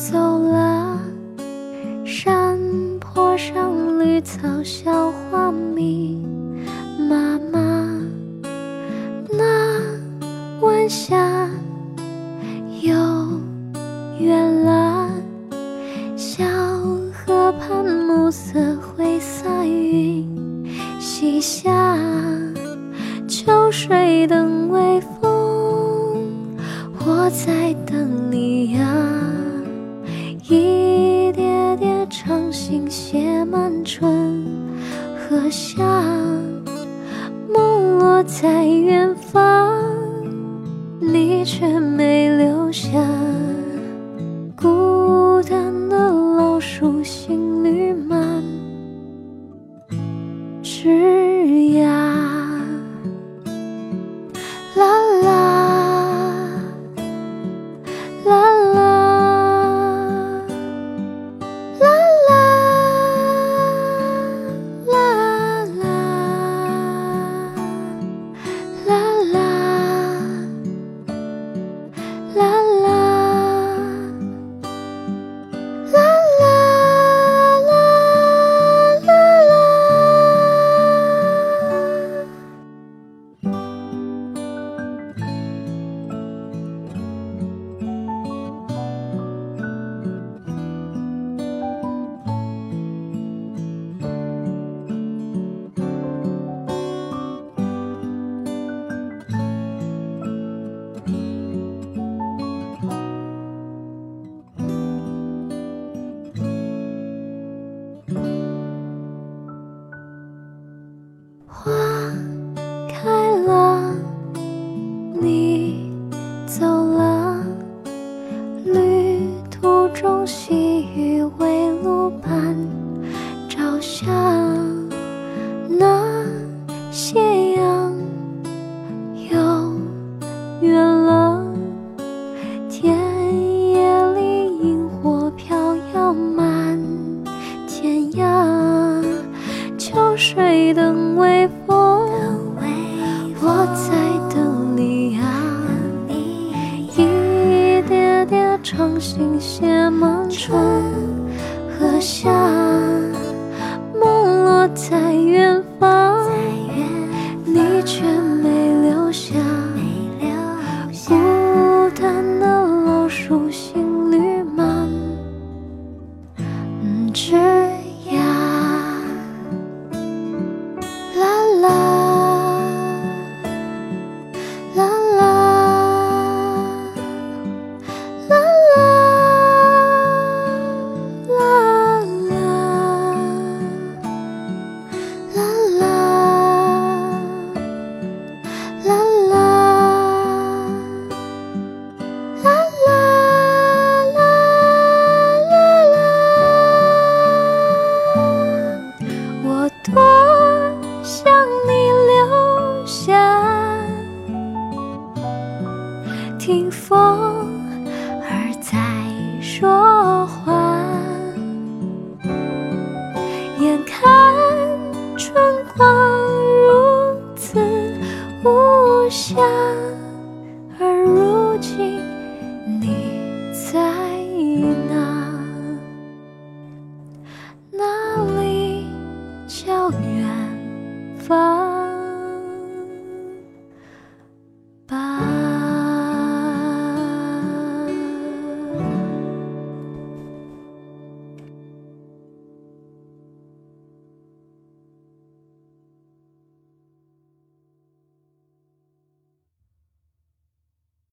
走了，山坡上绿草小花迷。妈妈，那晚霞又远了，小河畔暮色灰色云西下，秋水等微风，我在等。我想，梦落在远方，你却没留下。啦走了，旅途中细雨为路伴照向，那斜阳又远了，田野里萤火飘摇满天涯。秋水等微风，我在长信写满春和夏，梦落在远方，你却听风儿在说话，眼看春光如此无暇，而如今你在哪？